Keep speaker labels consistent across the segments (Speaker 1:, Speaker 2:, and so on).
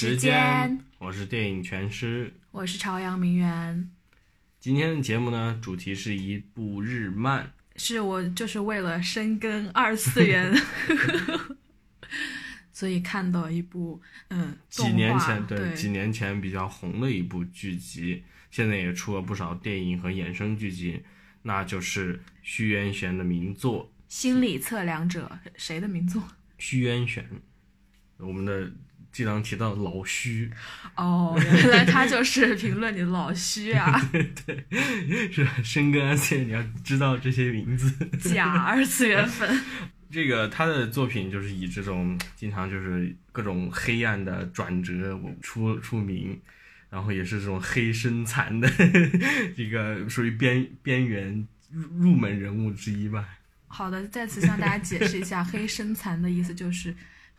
Speaker 1: 时
Speaker 2: 间。
Speaker 1: 间，
Speaker 2: 我是电影全师。
Speaker 1: 我是朝阳名媛，
Speaker 2: 今天的节目呢，主题是一部日漫，
Speaker 1: 是我就是为了深耕二次元，所以看到一部嗯，
Speaker 2: 几年前
Speaker 1: 对
Speaker 2: 几年前比较红的一部剧集，现在也出了不少电影和衍生剧集，那就是虚渊玄的名作。
Speaker 1: 心理测量者谁的名作？
Speaker 2: 虚渊玄，我们的经常提到老虚，
Speaker 1: 哦，原来他就是评论你的老虚啊，对
Speaker 2: 是深耕二次元，你要知道这些名字。
Speaker 1: 假二次元粉。
Speaker 2: 这个他的作品就是以这种经常就是各种黑暗的转折出出名，然后也是这种黑身残的 这个属于边边缘入入门人物之一吧。
Speaker 1: 好的，在此向大家解释一下，黑深残的意思就是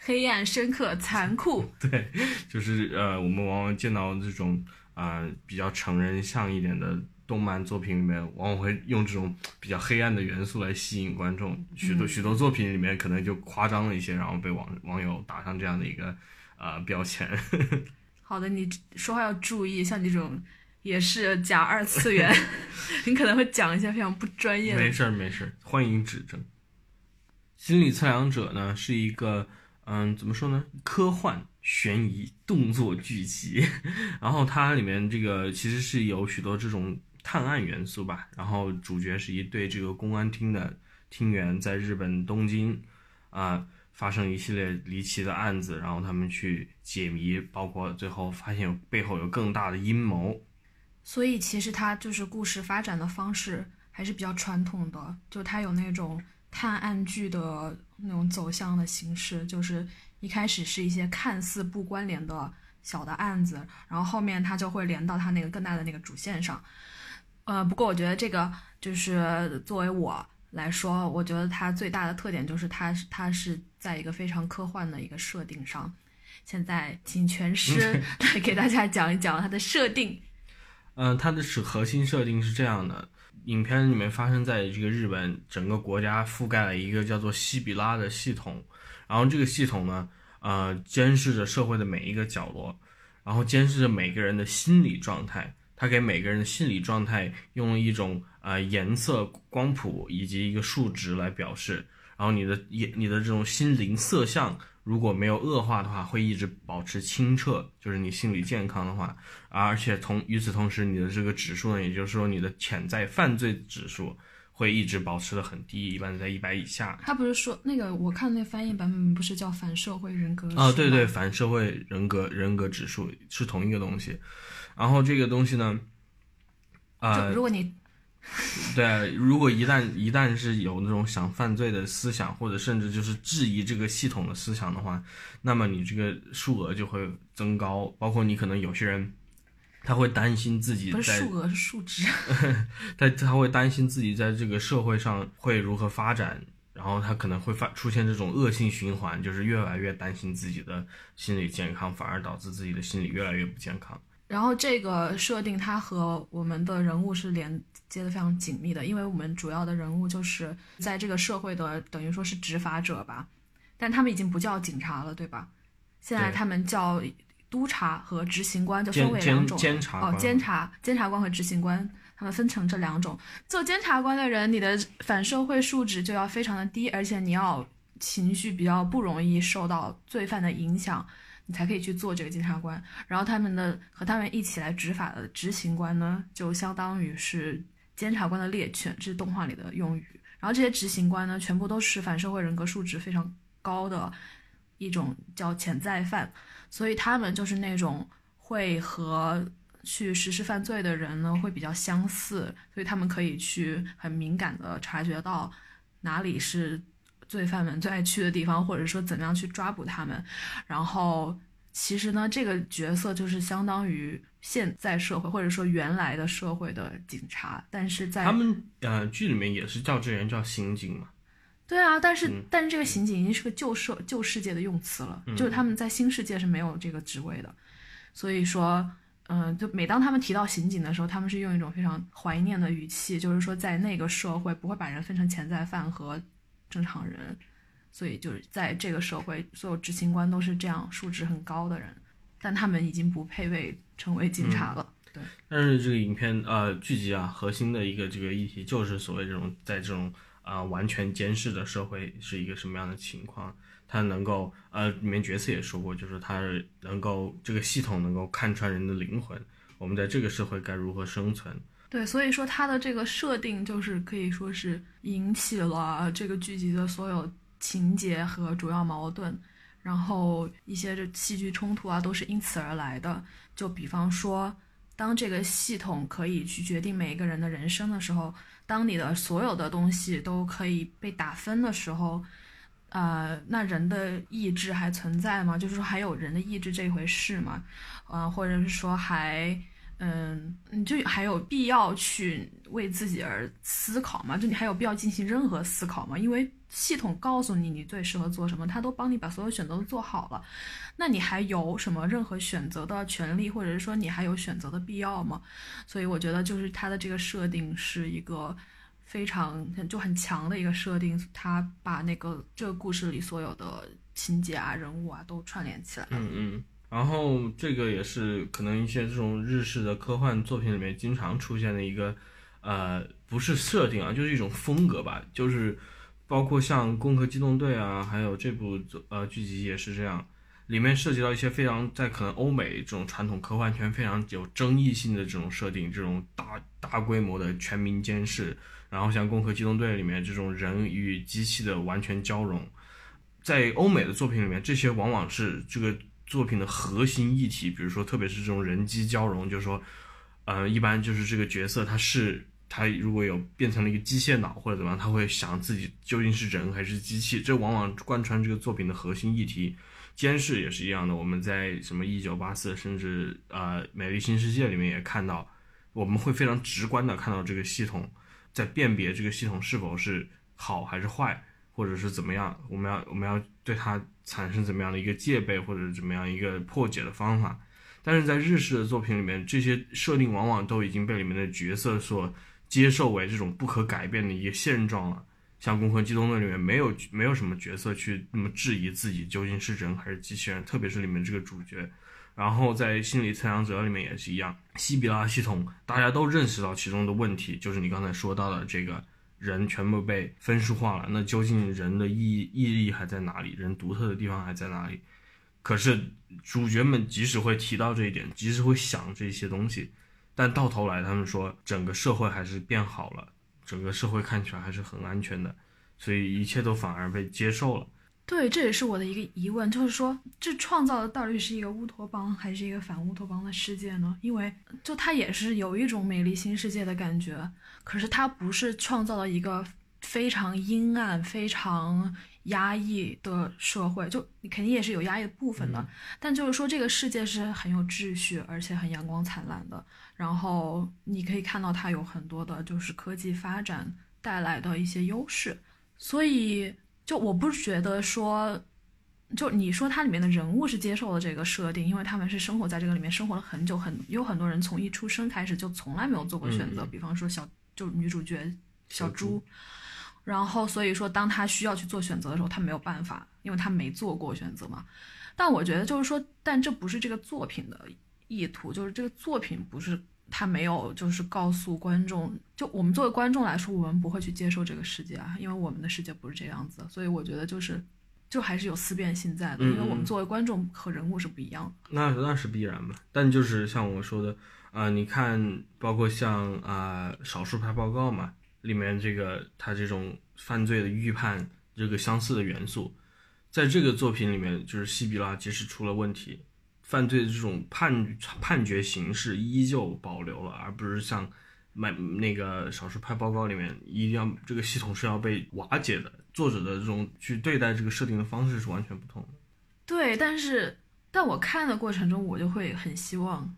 Speaker 1: 黑暗、深刻、残酷。
Speaker 2: 对，就是呃，我们往往见到这种啊、呃比较成人向一点的动漫作品里面，往往会用这种比较黑暗的元素来吸引观众。许多、许多作品里面可能就夸张了一些，然后被网网友打上这样的一个呃标签。
Speaker 1: 好的，你说话要注意，像你这种也是假二次元，你可能会讲一些非常不专业的
Speaker 2: 没事儿没事儿，欢迎指正。心理测量者呢是一个嗯怎么说呢，科幻悬疑动作剧集，然后它里面这个其实是有许多这种探案元素吧，然后主角是一对这个公安厅的厅员，在日本东京啊、发生一系列离奇的案子，然后他们去解谜，包括最后发现背后有更大的阴谋。
Speaker 1: 所以其实它就是故事发展的方式还是比较传统的，就它有那种探案剧的那种走向的形式，就是一开始是一些看似不关联的小的案子，然后后面它就会连到它那个更大的那个主线上。呃，不过我觉得这个就是作为我来说，我觉得它最大的特点就是它是它是在一个非常科幻的一个设定上。现在请全师 来给大家讲一讲它的设定。
Speaker 2: 嗯，它的是核心设定是这样的：影片里面发生在这个日本整个国家覆盖了一个叫做西比拉的系统，然后这个系统呢，呃，监视着社会的每一个角落，然后监视着每个人的心理状态。它给每个人的心理状态用了一种呃颜色、光谱以及一个数值来表示，然后你的眼、你的这种心灵色相如果没有恶化的话，会一直保持清澈，就是你心理健康的话，而且同与此同时，你的这个指数呢，也就是说你的潜在犯罪指数会一直保持的很低，一般在一百以下。
Speaker 1: 他不是说那个我看那翻译版本不是叫反社会人格啊，
Speaker 2: 对对，反社会人格人格指数是同一个东西，然后这个东西呢，啊、
Speaker 1: 就如果你
Speaker 2: 对，如果一旦一旦是有那种想犯罪的思想，或者甚至就是质疑这个系统的思想的话，那么你这个数额就会增高。包括你可能有些人，他会担心自己在
Speaker 1: 不是数额是数值，
Speaker 2: 他他会担心自己在这个社会上会如何发展，然后他可能会发出现这种恶性循环，就是越来越担心自己的心理健康，反而导致自己的心理越来越不健康。
Speaker 1: 然后这个设定它和我们的人物是连接的非常紧密的，因为我们主要的人物就是在这个社会的等于说是执法者吧，但他们已经不叫警察了，对吧？现在他们叫督察和执行官，就分为两种。哦
Speaker 2: 监察哦，
Speaker 1: 监察监察官和执行官，他们分成这两种。做监察官的人，你的反社会素质就要非常的低，而且你要情绪比较不容易受到罪犯的影响，你才可以去做这个监察官。然后他们的和他们一起来执法的执行官呢，就相当于是监察官的猎犬，这是动画里的用语。然后这些执行官呢，全部都是反社会人格素质非常高的一种叫潜在犯，所以他们就是那种会和去实施犯罪的人呢会比较相似，所以他们可以去很敏感的察觉到哪里是罪犯们最爱去的地方，或者说怎么样去抓捕他们。然后其实呢，这个角色就是相当于现在社会或者说原来的社会的警察，但是在
Speaker 2: 他们呃剧里面也是叫这人叫刑警嘛，
Speaker 1: 对啊，但是、
Speaker 2: 嗯
Speaker 1: 但是这个刑警已经是个旧社旧世界的用词了，就是他们在新世界是没有这个职位的，所以说，嗯、就每当他们提到刑警的时候，他们是用一种非常怀念的语气，就是说在那个社会不会把人分成潜在犯和正常人，所以就是在这个社会，所有执行官都是这样素质很高的人，但他们已经不配位成为警察了。对，
Speaker 2: 但是这个影片呃剧集啊，核心的一个这个议题就是所谓这种在这种啊、完全监视的社会是一个什么样的情况。它能够呃，里面角色也说过，就是它能够这个系统能够看穿人的灵魂，我们在这个社会该如何生存。
Speaker 1: 对，所以说它的这个设定就是可以说是引起了这个剧集的所有情节和主要矛盾，然后一些这戏剧冲突啊都是因此而来的。就比方说，当这个系统可以去决定每一个人的人生的时候，当你的所有的东西都可以被打分的时候，呃，那人的意志还存在吗？就是说还有人的意志这回事吗？呃，或者是说还。嗯，你就还有必要去为自己而思考吗？就你还有必要进行任何思考吗？因为系统告诉你你最适合做什么，他都帮你把所有选择都做好了，那你还有什么任何选择的权利，或者是说你还有选择的必要吗？所以我觉得就是它的这个设定是一个非常就很强的一个设定，它把那个这个故事里所有的情节啊、人物啊都串联起来了。
Speaker 2: 嗯嗯。然后这个也是可能一些这种日式的科幻作品里面经常出现的一个，呃，不是设定啊，就是一种风格吧，就是包括像《攻壳机动队》啊，还有这部呃剧集也是这样，里面涉及到一些非常在可能欧美这种传统科幻圈非常有争议性的这种设定，这种大大规模的全民监视，然后像《攻壳机动队》里面这种人与机器的完全交融，在欧美的作品里面，这些往往是这个。作品的核心议题，比如说，特别是这种人机交融，就是说，呃，一般就是这个角色他是他如果有变成了一个机械脑或者怎么样，他会想自己究竟是人还是机器，这往往贯穿这个作品的核心议题。监视也是一样的，我们在什么一九八四，甚至呃美丽新世界里面也看到，我们会非常直观的看到这个系统在辨别这个系统是否是好还是坏，或者是怎么样，我们要我们要对它。产生怎么样的一个戒备或者怎么样一个破解的方法，但是在日式的作品里面，这些设定往往都已经被里面的角色所接受为这种不可改变的一个现状了。像《攻壳机动队》里面没有没有什么角色去那么质疑自己究竟是人还是机器人，特别是里面这个主角。然后在《心理测量者》里面也是一样，西比拉系统大家都认识到其中的问题，就是你刚才说到的这个。人全部被分数化了，那究竟人的意义意义还在哪里？人独特的地方还在哪里？可是主角们即使会提到这一点，即使会想这些东西，但到头来他们说整个社会还是变好了，整个社会看起来还是很安全的，所以一切都反而被接受了。
Speaker 1: 对，这也是我的一个疑问，就是说，这创造的到底是一个乌托邦还是一个反乌托邦的世界呢？因为就它也是有一种美丽新世界的感觉，可是它不是创造了一个非常阴暗、非常压抑的社会，就你肯定也是有压抑的部分的。但就是说，这个世界是很有秩序，而且很阳光灿烂的。然后你可以看到它有很多的，就是科技发展带来的一些优势，所以。就我不觉得说，就你说它里面的人物是接受了这个设定，因为他们是生活在这个里面生活了很久，很有很多人从一出生开始就从来没有做过选择，比方说小就女主角小猪，然后所以说当他需要去做选择的时候，他没有办法，因为他没做过选择嘛。但我觉得就是说，但这不是这个作品的意图，就是这个作品不是。他没有，就是告诉观众，就我们作为观众来说，我们不会去接受这个世界啊，因为我们的世界不是这样子，所以我觉得就是，就还是有思辨性在的，因为我们作为观众和人物是不一样的。
Speaker 2: 那那是必然嘛，但就是像我说的，啊，你看，包括像啊少数派报告嘛，里面这个他这种犯罪的预判这个相似的元素，在这个作品里面，就是西比拉即使出了问题。犯罪的这种判判决形式依旧保留了，而不是像买那个少数派报告里面一定要这个系统是要被瓦解的。作者的这种去对待这个设定的方式是完全不同的。
Speaker 1: 对，但是但我看的过程中，我就会很希望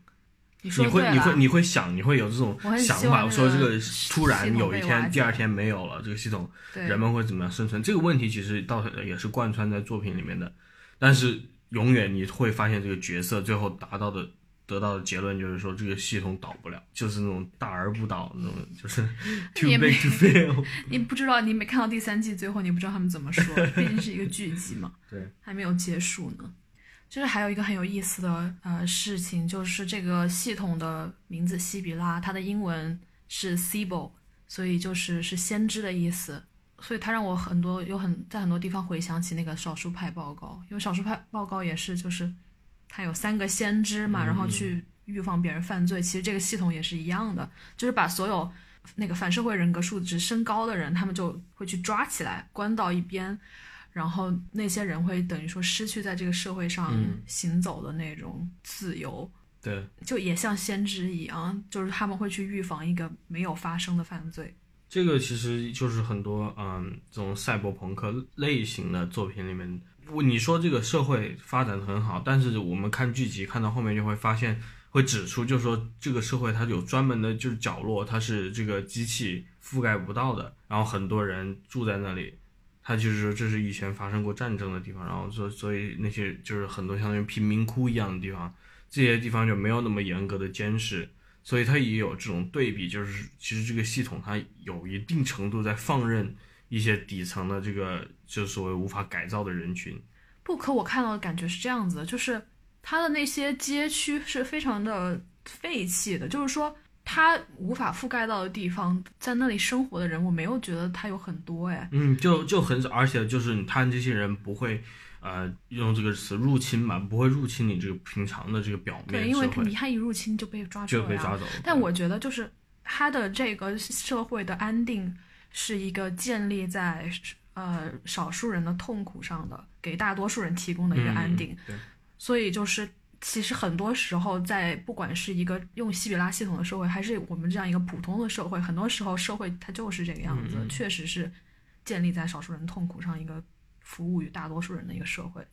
Speaker 2: 你
Speaker 1: 会
Speaker 2: 你会你会想你会有这种想法，说这
Speaker 1: 个
Speaker 2: 突然有一天第二天没有了这个系统，人们会怎么样生存？这个问题其实到也是贯穿在作品里面的，但是。永远你会发现这个角色最后达到的的得到的结论就是说这个系统倒不了，就是那种大而不倒那种，就是 too
Speaker 1: 也
Speaker 2: big
Speaker 1: 没
Speaker 2: to fail。
Speaker 1: 你不知道，你没看到第三季最后，你不知道他们怎么说，毕竟是一个剧集嘛，
Speaker 2: 对，
Speaker 1: 还没有结束呢。就是还有一个很有意思的呃事情，就是这个系统的名字西比拉，它的英文是 Sibyl，所以就是是先知的意思。所以他让我很多有很在很多地方回想起那个少数派报告，因为少数派报告也是就是他有三个先知嘛，然后去预防别人犯罪。其实这个系统也是一样的，就是把所有那个反社会人格数值升高的人，他们就会去抓起来关到一边，然后那些人会等于说失去在这个社会上
Speaker 2: 嗯
Speaker 1: 行走的那种自由。
Speaker 2: 对，
Speaker 1: 就也像先知一样，就是他们会去预防一个没有发生的犯罪。
Speaker 2: 这个其实就是很多嗯这种赛博朋克类型的作品里面，不你说这个社会发展的很好，但是我们看剧集看到后面就会发现，会指出就是说这个社会它有专门的就是角落，它是这个机器覆盖不到的，然后很多人住在那里，它就是说这是以前发生过战争的地方，然后所所以那些就是很多相当于贫民窟一样的地方，这些地方就没有那么严格的监视。所以它也有这种对比，就是其实这个系统它有一定程度在放任一些底层的这个就所谓无法改造的人群。
Speaker 1: 不，可我看到的感觉是这样子的，就是它的那些街区是非常的废弃的，就是说它无法覆盖到的地方，在那里生活的人，我没有觉得它有很多哎。
Speaker 2: 嗯，就就很少，而且就是他这些人不会呃用这个词入侵吧，不会入侵你这个平常的这个表面
Speaker 1: 对，因为
Speaker 2: 社会，
Speaker 1: 你看一入侵就被抓住了呀。
Speaker 2: 就被抓走了。
Speaker 1: 但我觉得就是他的这个社会的安定是一个建立在呃少数人的痛苦上的，给大多数人提供的一个安定。
Speaker 2: 嗯、对，
Speaker 1: 所以就是其实很多时候在不管是一个用西比拉系统的社会，还是我们这样一个普通的社会，很多时候社会它就是这个样子，
Speaker 2: 嗯
Speaker 1: 确实是建立在少数人痛苦上一个服务于大多数人的一个社会。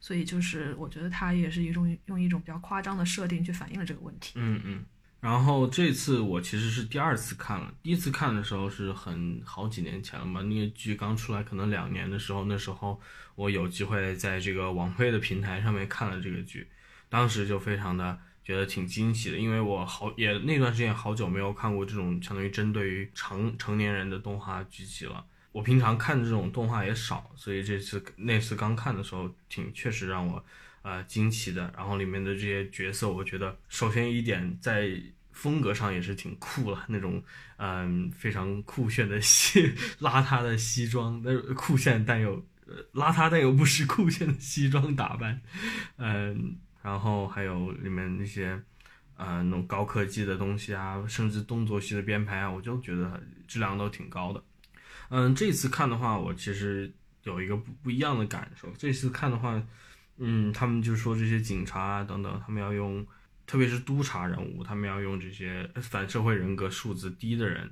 Speaker 1: 所以就是我觉得它也是一种用一种比较夸张的设定去反映了这个问题。
Speaker 2: 嗯嗯。然后这次我其实是第二次看了，第一次看的时候是很好几年前了嘛，那个剧刚出来可能两年的时候，那时候我有机会在这个网飞的平台上面看了这个剧，当时就非常的觉得挺惊喜的，因为我好也那段时间好久没有看过这种相当于针对于成成年人的动画剧集了。我平常看这种动画也少，所以这次那次刚看的时候，挺确实让我呃惊奇的。然后里面的这些角色，我觉得首先一点在风格上也是挺酷了，那种嗯、非常酷炫的西邋遢的西装，但是酷炫但又呃邋遢但又不失酷炫的西装打扮，嗯，然后还有里面那些。呃，那种高科技的东西啊，甚至动作戏的编排啊，我就觉得质量都挺高的。嗯，这次看的话，我其实有一个不不一样的感受。这次看的话，嗯，他们就说这些警察啊等等，他们要用，特别是督察人物，他们要用这些反社会人格数字低的人。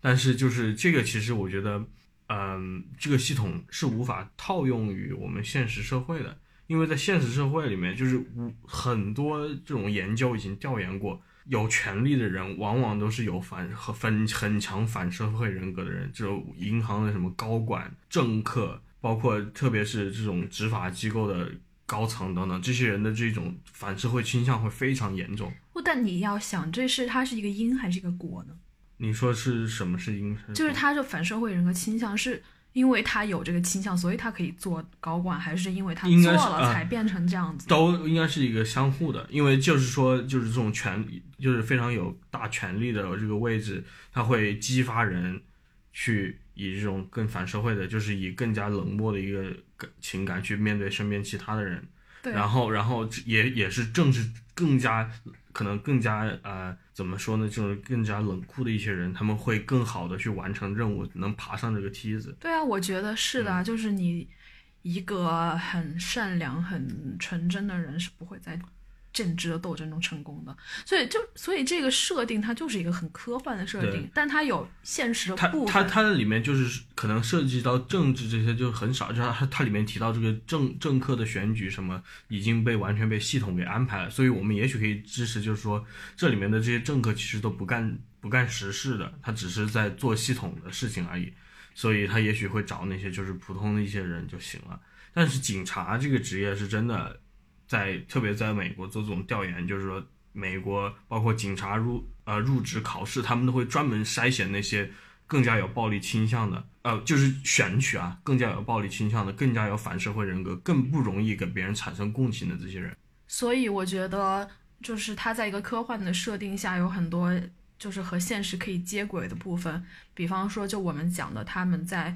Speaker 2: 但是就是这个，其实我觉得，嗯，这个系统是无法套用于我们现实社会的，因为在现实社会里面，就是无很多这种研究已经调研过。有权利的人，往往都是有反和很很强反社会人格的人，这种银行的什么高管、政客，包括特别是这种执法机构的高层等等，这些人的这种反社会倾向会非常严重。
Speaker 1: 不，但你要想，这是它是一个因还是一个果呢？
Speaker 2: 你说是什么是因？
Speaker 1: 就是他的反社会人格倾向是因为他有这个倾向，所以他可以做高管，还是因为他做了
Speaker 2: 啊
Speaker 1: 才变成这样子？
Speaker 2: 都应该是一个相互的，因为就是说，就是这种权，就是非常有大权力的这个位置，他会激发人去以这种更反社会的，就是以更加冷漠的一个情感去面对身边其他的人，
Speaker 1: 对，
Speaker 2: 然后，然后也也是正是更加可能更加呃怎么说呢，就是更加冷酷的一些人，他们会更好的去完成任务，能爬上这个梯子。
Speaker 1: 对啊，我觉得是
Speaker 2: 嗯
Speaker 1: 的，就是你一个很善良、很纯真的人是不会在政治的斗争中成功的。所以就所以这个设定它就是一个很科幻的设定，但它有现实的
Speaker 2: 它
Speaker 1: 部分。
Speaker 2: 它它的里面就是可能涉及到政治这些就很少，就是它它里面提到这个政政客的选举什么已经被完全被系统给安排了，所以我们也许可以支持，就是说这里面的这些政客其实都不干不干实事的，他只是在做系统的事情而已，所以他也许会找那些就是普通的一些人就行了。但是警察这个职业是真的在特别在美国做这种调研，就是说美国包括警察入呃入职考试，他们都会专门筛选那些更加有暴力倾向的，呃，就是选取啊更加有暴力倾向的、更加有反社会人格、更不容易给别人产生共情的这些人。
Speaker 1: 所以我觉得，就是他在一个科幻的设定下，有很多就是和现实可以接轨的部分。比方说，就我们讲的，他们在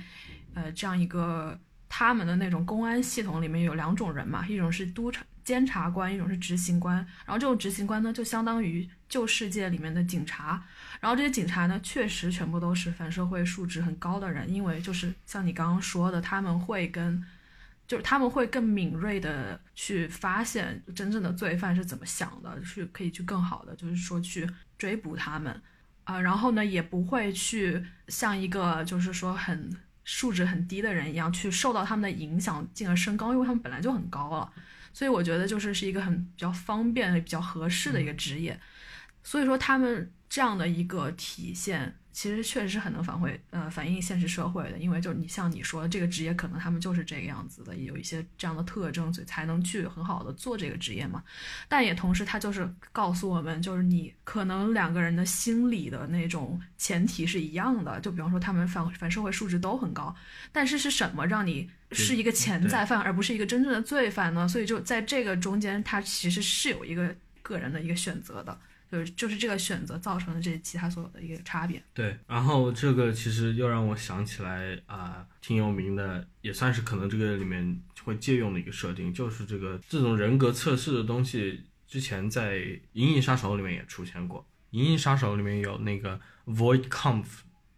Speaker 1: 呃这样一个他们的那种公安系统里面有两种人嘛，一种是督察监察官，一种是执行官。然后这种执行官呢，就相当于旧世界里面的警察。然后这些警察呢，确实全部都是反社会素质很高的人，因为就是像你刚刚说的，他们会跟。就是他们会更敏锐的去发现真正的罪犯是怎么想的，去可以去更好的，就是说去追捕他们，啊，然后呢也不会去像一个就是说很素质很低的人一样去受到他们的影响进而升高，因为他们本来就很高了，所以我觉得就是是一个很比较方便、比较合适的一个职业，所以说他们这样的一个体现。其实确实是很能反馈，呃，反映现实社会的，因为就是你像你说这个职业，可能他们就是这个样子的，有一些这样的特征，所以才能去很好的做这个职业嘛。但也同时，他就是告诉我们，就是你可能两个人的心理的那种前提是一样的，就比方说他们反反社会素质都很高，但是是什么让你是一个潜在犯，而不是一个真正的罪犯呢？所以就在这个中间，他其实是有一个个人的一个选择的。就是就是这个选择造成的这其他所有的一个差别。
Speaker 2: 对，然后这个其实又让我想起来啊，挺有名的，也算是可能这个里面会借用的一个设定，就是这个这种人格测试的东西，之前在《银翼杀手》里面也出现过，《银翼杀手》里面有那个 Void Conf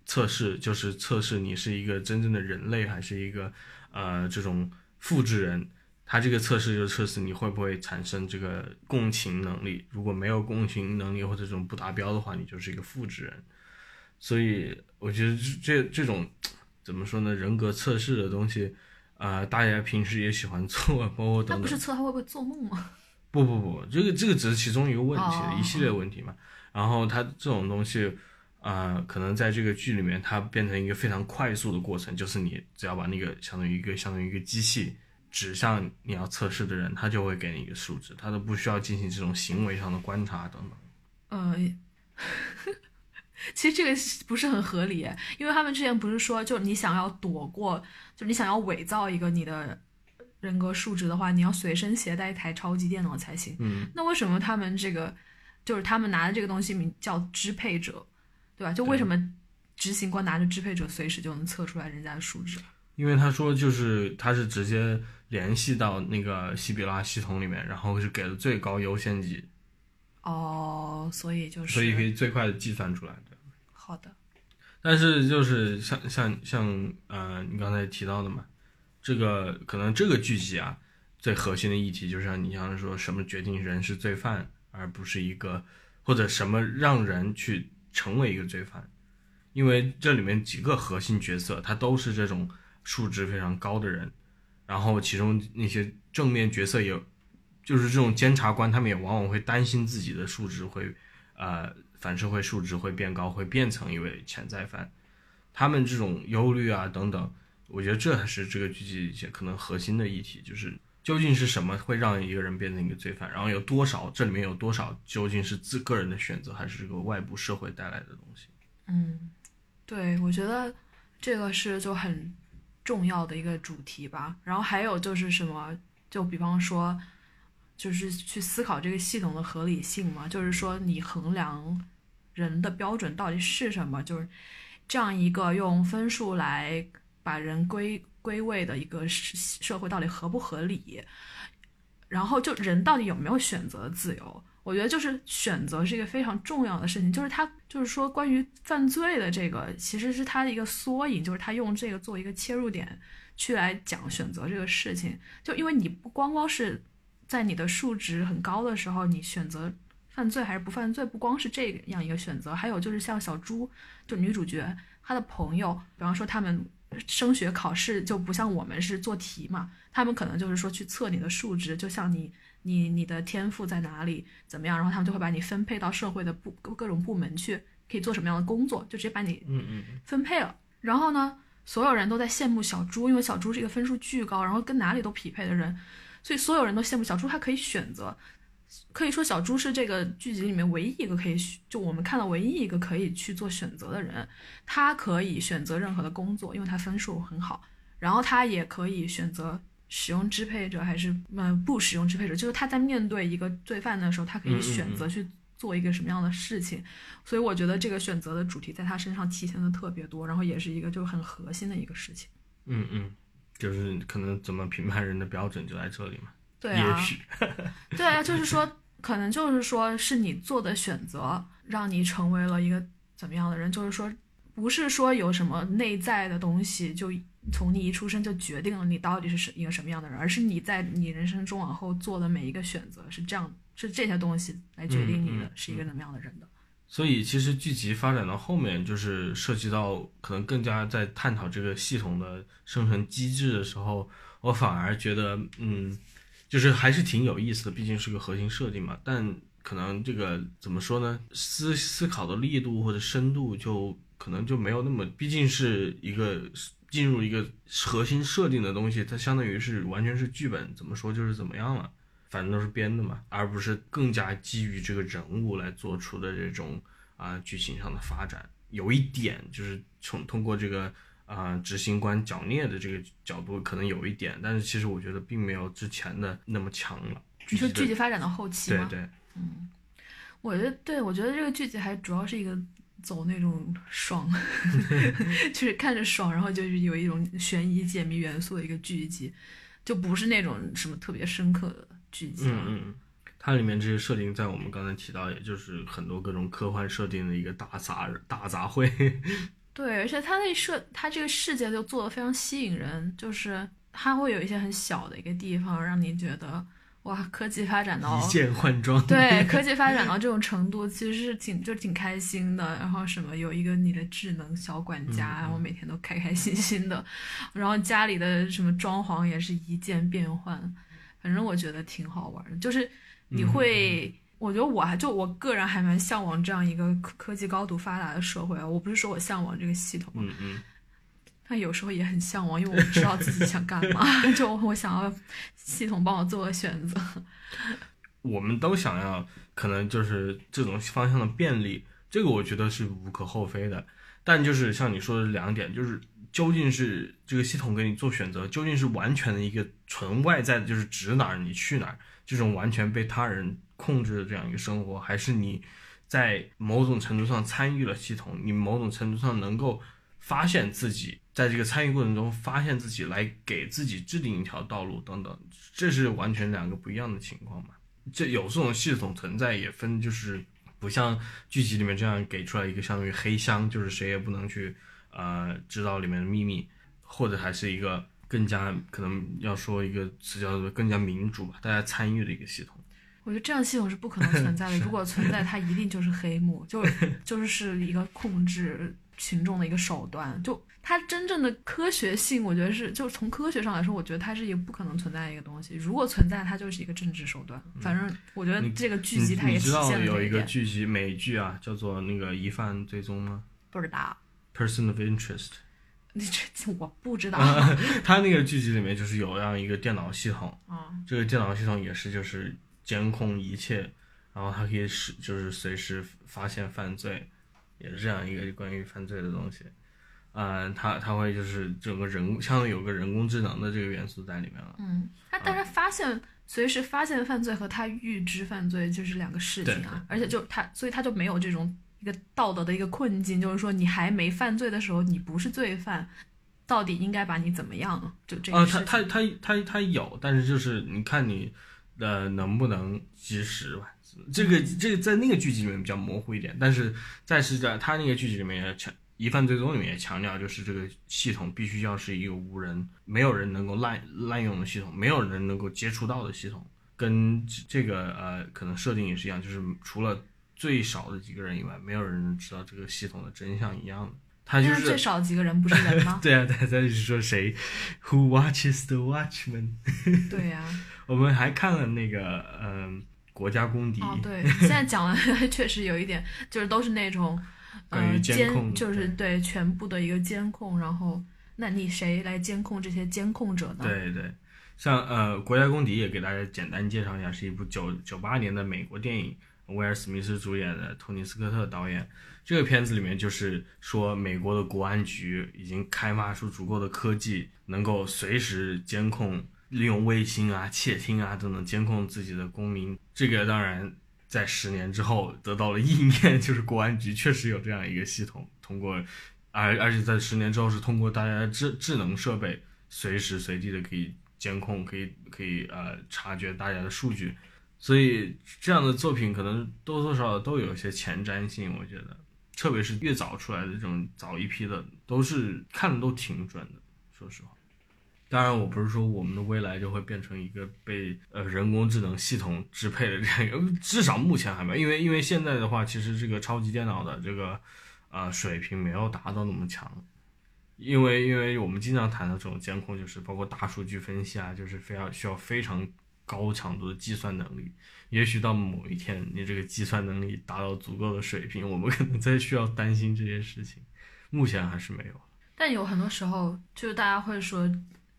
Speaker 2: 测试，就是测试你是一个真正的人类还是一个呃这种复制人。它这个测试就测试你会不会产生这个共情能力，如果没有共情能力或者这种不达标的话，你就是一个复制人。所以我觉得这这种怎么说呢？人格测试的东西，啊，大家平时也喜欢做，包括等等。
Speaker 1: 他不是测他会不会做梦吗？
Speaker 2: 不不不，这个这个只是其中一个问题，一系列问题嘛。然后它这种东西，啊，可能在这个剧里面，它变成一个非常快速的过程，就是你只要把那个相当于一个相当于一个机器。指向你要测试的人，他就会给你一个数值，他都不需要进行这种行为上的观察等等。
Speaker 1: 呃，其实这个不是很合理，因为他们之前不是说，就你想要躲过，就你想要伪造一个你的人格数值的话，你要随身携带一台超级电脑才行。
Speaker 2: 嗯，
Speaker 1: 那为什么他们这个就是他们拿的这个东西名叫支配者，对吧？就为什么执行官拿着支配者随时就能测出来人家的数值？
Speaker 2: 因为他说就是他是直接。联系到那个西比拉系统里面，然后是给了最高优先级。
Speaker 1: 哦，所以就是，
Speaker 2: 所以可以最快的计算出来的。
Speaker 1: 好的。
Speaker 2: 但是就是像像像呃，你刚才提到的嘛，这个可能这个剧集啊，最核心的议题就是像你像说什么决定人是罪犯，而不是一个或者什么让人去成为一个罪犯，因为这里面几个核心角色，他都是这种数值非常高的人。然后其中那些正面角色也，就是这种监察官，他们也往往会担心自己的数值会，呃，反社会数值会变高，会变成一位潜在犯。他们这种忧虑啊等等，我觉得这还是这个剧集一些可能核心的议题，就是究竟是什么会让一个人变成一个罪犯，然后有多少这里面有多少究竟是自个人的选择，还是这个外部社会带来的东西？
Speaker 1: 嗯，对，我觉得这个是就很。重要的一个主题吧，然后还有就是什么，就比方说，就是去思考这个系统的合理性嘛，就是说你衡量人的标准到底是什么，就是这样一个用分数来把人归归位的一个社会到底合不合理，然后就人到底有没有选择自由？我觉得就是选择是一个非常重要的事情，就是他就是说关于犯罪的这个，其实是他的一个缩影，就是他用这个做一个切入点去来讲选择这个事情。就因为你不光光是在你的数值很高的时候，你选择犯罪还是不犯罪，不光是这样一个选择，还有就是像小猪，就女主角她的朋友，比方说他们升学考试就不像我们是做题嘛，他们可能就是说去测你的数值，就像你。你你的天赋在哪里？怎么样？然后他们就会把你分配到社会的部各种部门去，可以做什么样的工作，就直接把你
Speaker 2: 嗯嗯
Speaker 1: 分配了。然后呢，所有人都在羡慕小猪，因为小猪是一个分数巨高，然后跟哪里都匹配的人，所以所有人都羡慕小猪，他可以选择。可以说小猪是这个剧集里面唯一一个可以就我们看到唯一一个可以去做选择的人，他可以选择任何的工作，因为他分数很好，然后他也可以选择使用支配者还是嗯不使用支配者，就是他在面对一个罪犯的时候，他可以选择去做一个什么样的事情，所以我觉得这个选择的主题在他身上体现的特别多，然后也是一个就很核心的一个事情。
Speaker 2: 嗯嗯，就是可能怎么评判人的标准就在这里嘛。
Speaker 1: 对啊，对啊，就是说，可能就是说是你做的选择，让你成为了一个怎么样的人。就是说，不是说有什么内在的东西，就从你一出生就决定了你到底是什一个什么样的人，而是你在你人生中往后做的每一个选择是这样，是这些东西来决定你的是一个怎么样的人的。
Speaker 2: 所以，其实剧集发展到后面，就是涉及到可能更加在探讨这个系统的生成机制的时候，我反而觉得，嗯。就是还是挺有意思的，毕竟是个核心设定嘛。但可能这个怎么说呢？思思考的力度或者深度就可能就没有那么，毕竟是一个进入一个核心设定的东西，它相当于是完全是剧本，怎么说就是怎么样了，反正都是编的嘛，而不是更加基于这个人物来做出的这种啊剧情上的发展。有一点就是从通过这个。啊，执行官剿孽的这个角度可能有一点，但是其实我觉得并没有之前的那么强了。
Speaker 1: 你说剧集发展到后期
Speaker 2: 吗？对对，
Speaker 1: 嗯，我觉得对，我觉得这个剧集还主要是一个走那种爽，就是看着爽，然后就是有一种悬疑解谜元素的一个剧集，就不是那种什么特别深刻的剧集。
Speaker 2: 嗯嗯，它里面这些设定，在我们刚才提到，也就是很多各种科幻设定的一个大杂大杂烩。
Speaker 1: 对，而且它那设，它这个世界就做的非常吸引人，就是它会有一些很小的一个地方，让你觉得哇，科技发展到
Speaker 2: 一键换装，
Speaker 1: 对，科技发展到这种程度，其实是挺就挺开心的。然后什么有一个你的智能小管家，然后每天都开开心心的，然后家里的什么装潢也是一键变换，反正我觉得挺好玩的，就是你会。我觉得我还就我个人还蛮向往这样一个科科技高度发达的社会啊！我不是说我向往这个系统，
Speaker 2: 嗯嗯，
Speaker 1: 但有时候也很向往，因为我不知道自己想干嘛，就我想要系统帮我做个选择。
Speaker 2: 我们都想要，可能就是这种方向的便利，这个我觉得是无可厚非的。但就是像你说的两点，就是究竟是这个系统给你做选择，究竟是完全的一个纯外在的，就是指哪儿你去哪儿，这种完全被他人。控制的这样一个生活，还是你在某种程度上参与了系统，你某种程度上能够发现自己在这个参与过程中发现自己，来给自己制定一条道路等等，这是完全两个不一样的情况嘛？这有这种系统存在，也分就是不像剧集里面这样给出来一个相当于黑箱，就是谁也不能去呃知道里面的秘密，或者还是一个更加可能要说一个词叫做更加民主吧，大家参与的一个系统。
Speaker 1: 我觉得这样系统是不可能存在的。如果存在，它一定就是黑幕，就就是是一个控制群众的一个手段。就它真正的科学性，我觉得是，就从科学上来说，我觉得它是一个不可能存在的一个东西。如果存在，它就是一个政治手段。反正我觉得这个剧集它也体现了
Speaker 2: 这有一个剧集美剧啊，叫做那个疑犯追踪吗？
Speaker 1: 不知道。
Speaker 2: Person of interest。
Speaker 1: 你这我不知道。
Speaker 2: 他那个剧集里面就是有这样一个电脑系统。
Speaker 1: 啊。
Speaker 2: 这个电脑系统也是就是。监控一切，然后它可以使就是随时发现犯罪，也是这样一个关于犯罪的东西。嗯，它它会就是整个人相当于有个人工智能的这个元素在里面了。
Speaker 1: 嗯，它但是发现随时发现犯罪和他预知犯罪就是两个事情啊，而且就他所以他就没有这种一个道德的一个困境，就是说你还没犯罪的时候你不是罪犯，到底应该把你怎么样？就这个
Speaker 2: 事情。他他他他他有，但是就是你看你。呃，能不能及时吧？这个这个在那个剧集里面比较模糊一点，但是在是在他那个剧集里面也强，疑犯追踪里面也强调，就是这个系统必须要是一个无人，没有人能够滥滥用的系统，没有人能够接触到的系统，跟这个呃可能设定也是一样，就是除了最少的几个人以外，没有人能知道这个系统的真相一样的。他就是
Speaker 1: 最少几个人不是人吗？
Speaker 2: 对啊，对，他就是说谁，Who watches the watchman？
Speaker 1: 对呀。
Speaker 2: 我们还看了那个，嗯，国家公敌。
Speaker 1: 哦，对，现在讲的，确实有一点，就是都是那种，呃，
Speaker 2: 监，
Speaker 1: 就是对全部的一个监控。然后，那你谁来监控这些监控者呢？
Speaker 2: 对对，像呃，《国家公敌》也给大家简单介绍一下，是一部九九八年的美国电影，威尔史密斯主演的，托尼斯科特导演。这个片子里面就是说，美国的国安局已经开发出足够的科技，能够随时监控，利用卫星啊、窃听啊等等监控自己的公民。这个当然在十年之后得到了应验，就是国安局确实有这样一个系统，通过，而而且在十年之后是通过大家的智智能设备，随时随地的可以。监控可以可以呃察觉大家的数据，所以这样的作品可能多多少少都有一些前瞻性，我觉得，特别是越早出来的这种早一批的，都是看的都挺准的。说实话，当然我不是说我们的未来就会变成一个被呃人工智能系统支配的这样一个，至少目前还没有，因为因为现在的话，其实这个超级电脑的这个呃水平没有达到那么强。因为，因为我们经常谈的这种监控，就是包括大数据分析啊，就是非要需要非常高强度的计算能力。也许到某一天，你这个计算能力达到足够的水平，我们可能再需要担心这些事情。目前还是没有。
Speaker 1: 但有很多时候，就是大家会说，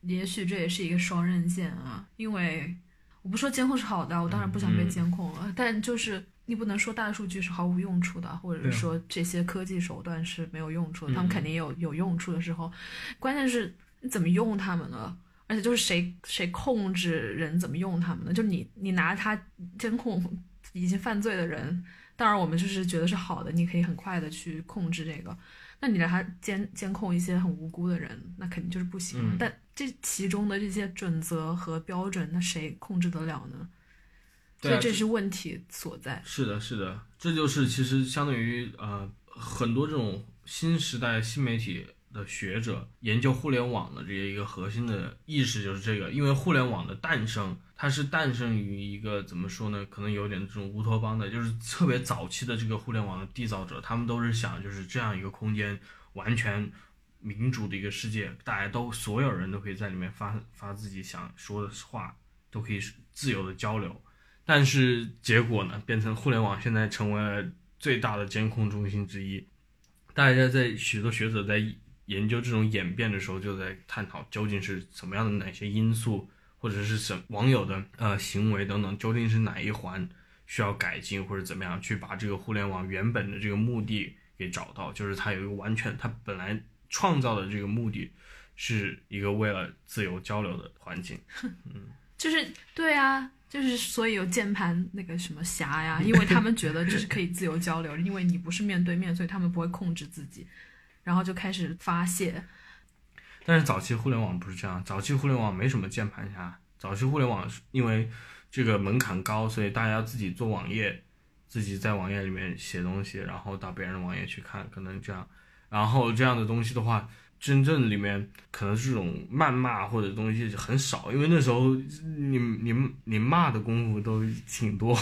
Speaker 1: 也许这也是一个双刃剑啊。因为我不说监控是好的，我当然不想被监控了，但就是。你不能说大数据是毫无用处的，或者是说这些科技手段是没有用处的，他们肯定有有用处的时候。关键是你怎么用他们呢？而且就是谁谁控制人怎么用他们呢？就你你拿它监控已经犯罪的人，当然我们就是觉得是好的，你可以很快的去控制这个。那你让他监监控一些很无辜的人，那肯定就是不行。但这其中的这些准则和标准，那谁控制得了呢？所以这是问题所在。
Speaker 2: 是的，是的，这就是其实相当于呃很多这种新时代新媒体的学者研究互联网的这些一个核心的意识就是这个，因为互联网的诞生，它是诞生于一个怎么说呢？可能有点这种乌托邦的，就是特别早期的这个互联网的缔造者，他们都是想就是这样一个空间，完全民主的一个世界，大家都所有人都可以在里面发发自己想说的话，都可以自由的交流。但是结果呢，变成互联网现在成为了最大的监控中心之一。大家在许多学者在研究这种演变的时候，就在探讨究竟是什么样的哪些因素，或者是什网友的呃行为等等，究竟是哪一环需要改进或者怎么样，去把这个互联网原本的这个目的给找到，就是它有一个完全它本来创造的这个目的，是一个为了自由交流的环境。嗯，
Speaker 1: 就是对啊。就是所以有键盘那个什么侠呀，因为他们觉得这是可以自由交流，因为你不是面对面，所以他们不会控制自己，然后就开始发泄。
Speaker 2: 但是早期互联网不是这样，早期互联网没什么键盘侠，早期互联网因为这个门槛高，所以大家自己做网页，自己在网页里面写东西，然后到别人的网页去看，可能这样，然后这样的东西的话。真正里面可能这种谩骂或者东西很少，因为那时候你你你骂的功夫都挺多。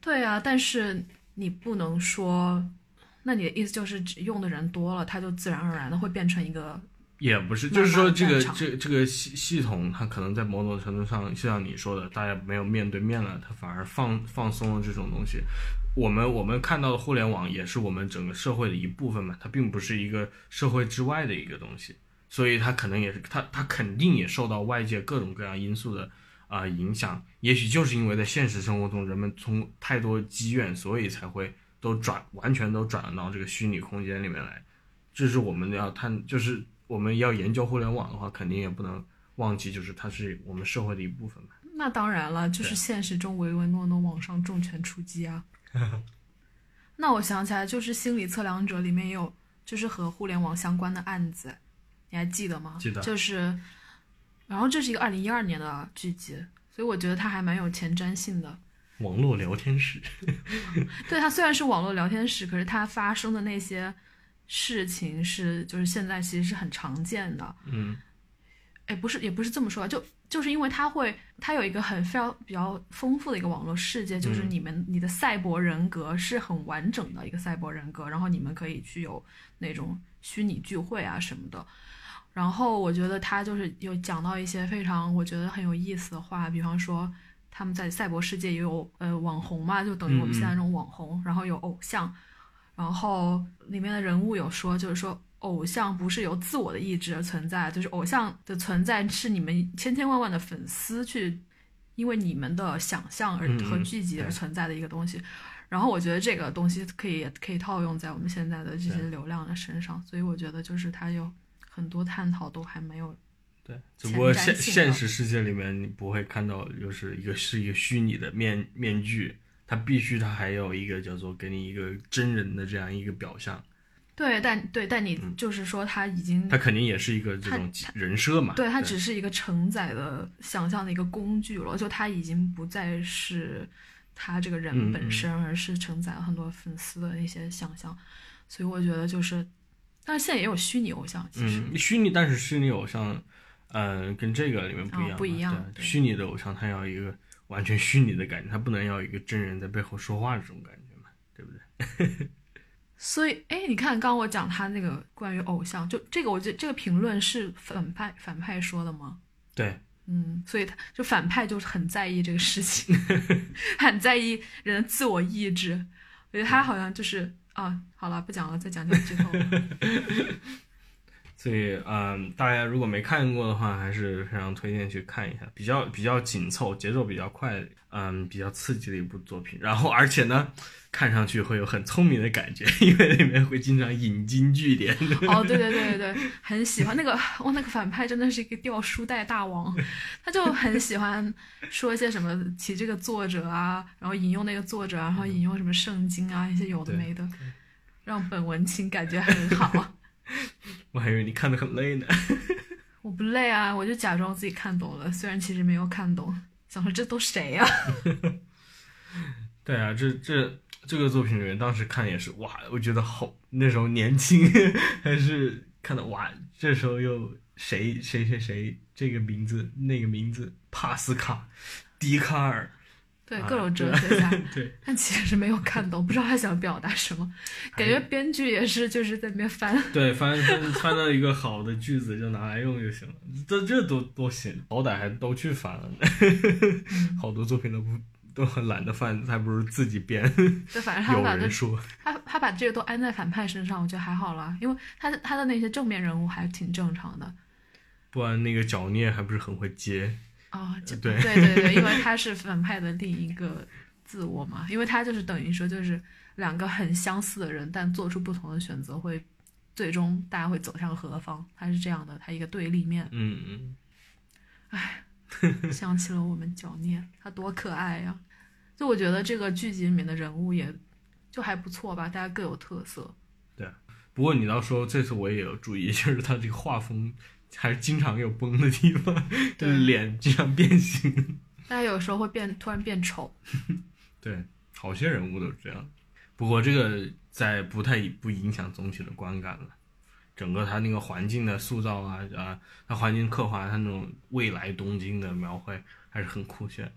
Speaker 1: 对啊，但是你不能说，那你的意思就是用的人多了，它就自然而然的会变成一个。
Speaker 2: 也不是，就是说这个这这个系系统，它可能在某种程度上，就像你说的，大家没有面对面了，它反而放放松了这种东西。我们我们看到的互联网也是我们整个社会的一部分嘛，它并不是一个社会之外的一个东西，所以它可能也是它它肯定也受到外界各种各样因素的啊影响。也许就是因为在现实生活中人们从太多积怨，所以才会都转完全都转到这个虚拟空间里面来。这是我们要探，就是我们要研究互联网的话，肯定也不能忘记，就是它是我们社会的一部分嘛。
Speaker 1: 那当然了，就是现实中唯唯诺诺，网上重拳出击啊。那我想起来，就是《心理测量者》里面也有，就是和互联网相关的案子，你还记得吗？
Speaker 2: 记得。
Speaker 1: 就是，然后这是一个二零一二年的剧集，所以我觉得它还蛮有前瞻性的。
Speaker 2: 网络聊天室。
Speaker 1: 对，它虽然是网络聊天室，可是它发生的那些事情是，就是现在其实是很常见的。
Speaker 2: 嗯。
Speaker 1: 哎，不是，也不是这么说，就。就是因为它会，它有一个很非常比较丰富的一个网络世界，就是你们你的赛博人格是很完整的一个赛博人格，然后你们可以去有那种虚拟聚会啊什么的。然后我觉得他就是有讲到一些非常我觉得很有意思的话，比方说他们在赛博世界也有呃网红嘛，就等于我们现在这种网红，然后有偶像，然后里面的人物有说就是说。偶像不是由自我的意志而存在，就是偶像的存在是你们千千万万的粉丝去，因为你们的想象而和聚集而存在的一个东西。然后我觉得这个东西可以可以套用在我们现在的这些流量的身上，所以我觉得就是它有很多探讨都还没有
Speaker 2: 对，只不过现现实世界里面你不会看到，就是一个是一个虚拟的面面具，它必须它还有一个叫做给你一个真人的这样一个表象，
Speaker 1: 对，但对，但你
Speaker 2: 嗯
Speaker 1: 就是说他已经
Speaker 2: 他肯定也是一个这种人设嘛。
Speaker 1: 对，他只是一个承载的想象的一个工具了，就他已经不再是他这个人本身，而是承载了很多粉丝的一些想象，所以我觉得就是，但是现在也有虚拟偶像，其实、
Speaker 2: 嗯，虚拟，但是虚拟偶像，嗯、跟这个里面不一样、
Speaker 1: 哦不一样
Speaker 2: 虚拟的偶像他要一个完全虚拟的感觉，他不能要一个真人在背后说话这种感觉嘛，对不对？
Speaker 1: 所以哎，你看刚刚我讲他那个关于偶像，就这个我觉得这个评论是反派反派说的吗？
Speaker 2: 对，
Speaker 1: 嗯，所以他就反派就是很在意这个事情，很在意人的自我意志。我觉得他好像就是啊，好了，不讲了，再讲就剧透了。
Speaker 2: 所以嗯，大家如果没看过的话，还是非常推荐去看一下，比较比较紧凑，节奏比较快，嗯，比较刺激的一部作品。然后而且呢，看上去会有很聪明的感觉，因为里面会经常引经据典。
Speaker 1: 哦，对对对对对，很喜欢那个哇，那个反派真的是一个掉书袋大王，他就很喜欢说一些什么提这个作者啊，然后引用那个作者啊，然后引用什么圣经啊，一些有的没的，让本文情感觉很好。
Speaker 2: 我还以为你看得很累呢。
Speaker 1: 我不累啊，我就假装自己看懂了，虽然其实没有看懂，想说这都谁呀、
Speaker 2: 对啊，这这这个作品里面，当时看也是哇，我觉得好，那时候年轻，还是看到哇，这时候又谁谁谁谁这个名字那个名字，帕斯卡、笛卡尔，
Speaker 1: 对，
Speaker 2: 啊
Speaker 1: 各种哲学家，
Speaker 2: 对
Speaker 1: 但其实没有看懂，不知道他想表达什么，感觉
Speaker 2: 哎
Speaker 1: 编剧也是就是在那边翻。
Speaker 2: 对，翻翻翻到一个好的句子就拿来用就行了，这这都都行，好歹还都去翻了呢，好多作品都不都很懒得翻，还不如自己编，
Speaker 1: 对，反正他
Speaker 2: 有
Speaker 1: 把这
Speaker 2: 说，
Speaker 1: 他他把这个都安在反派身上，我觉得还好啦，因为他的他的那些正面人物还挺正常的。
Speaker 2: 不然那个脚孽还不是很会接，
Speaker 1: 哦，就
Speaker 2: 对
Speaker 1: 对对对，因为 他是反派的另一个自我嘛，因为他就是等于说就是两个很相似的人，但做出不同的选择，会最终大家会走向何方？他是这样的，他一个对立面。
Speaker 2: 嗯嗯。
Speaker 1: 想起了我们脚念，他多可爱呀！就我觉得这个剧集里面的人物也就还不错吧，大家各有特色。
Speaker 2: 对不过你要说这次我也有注意，就是他这个画风还是经常有崩的地方，就是脸经常变形。
Speaker 1: 大家有时候会变突然变丑，
Speaker 2: 对，好些人物都是这样。不过这个在不太不影响总体的观感了。整个它那个环境的塑造啊啊，它环境刻画，它那种未来东京的描绘还是很酷炫。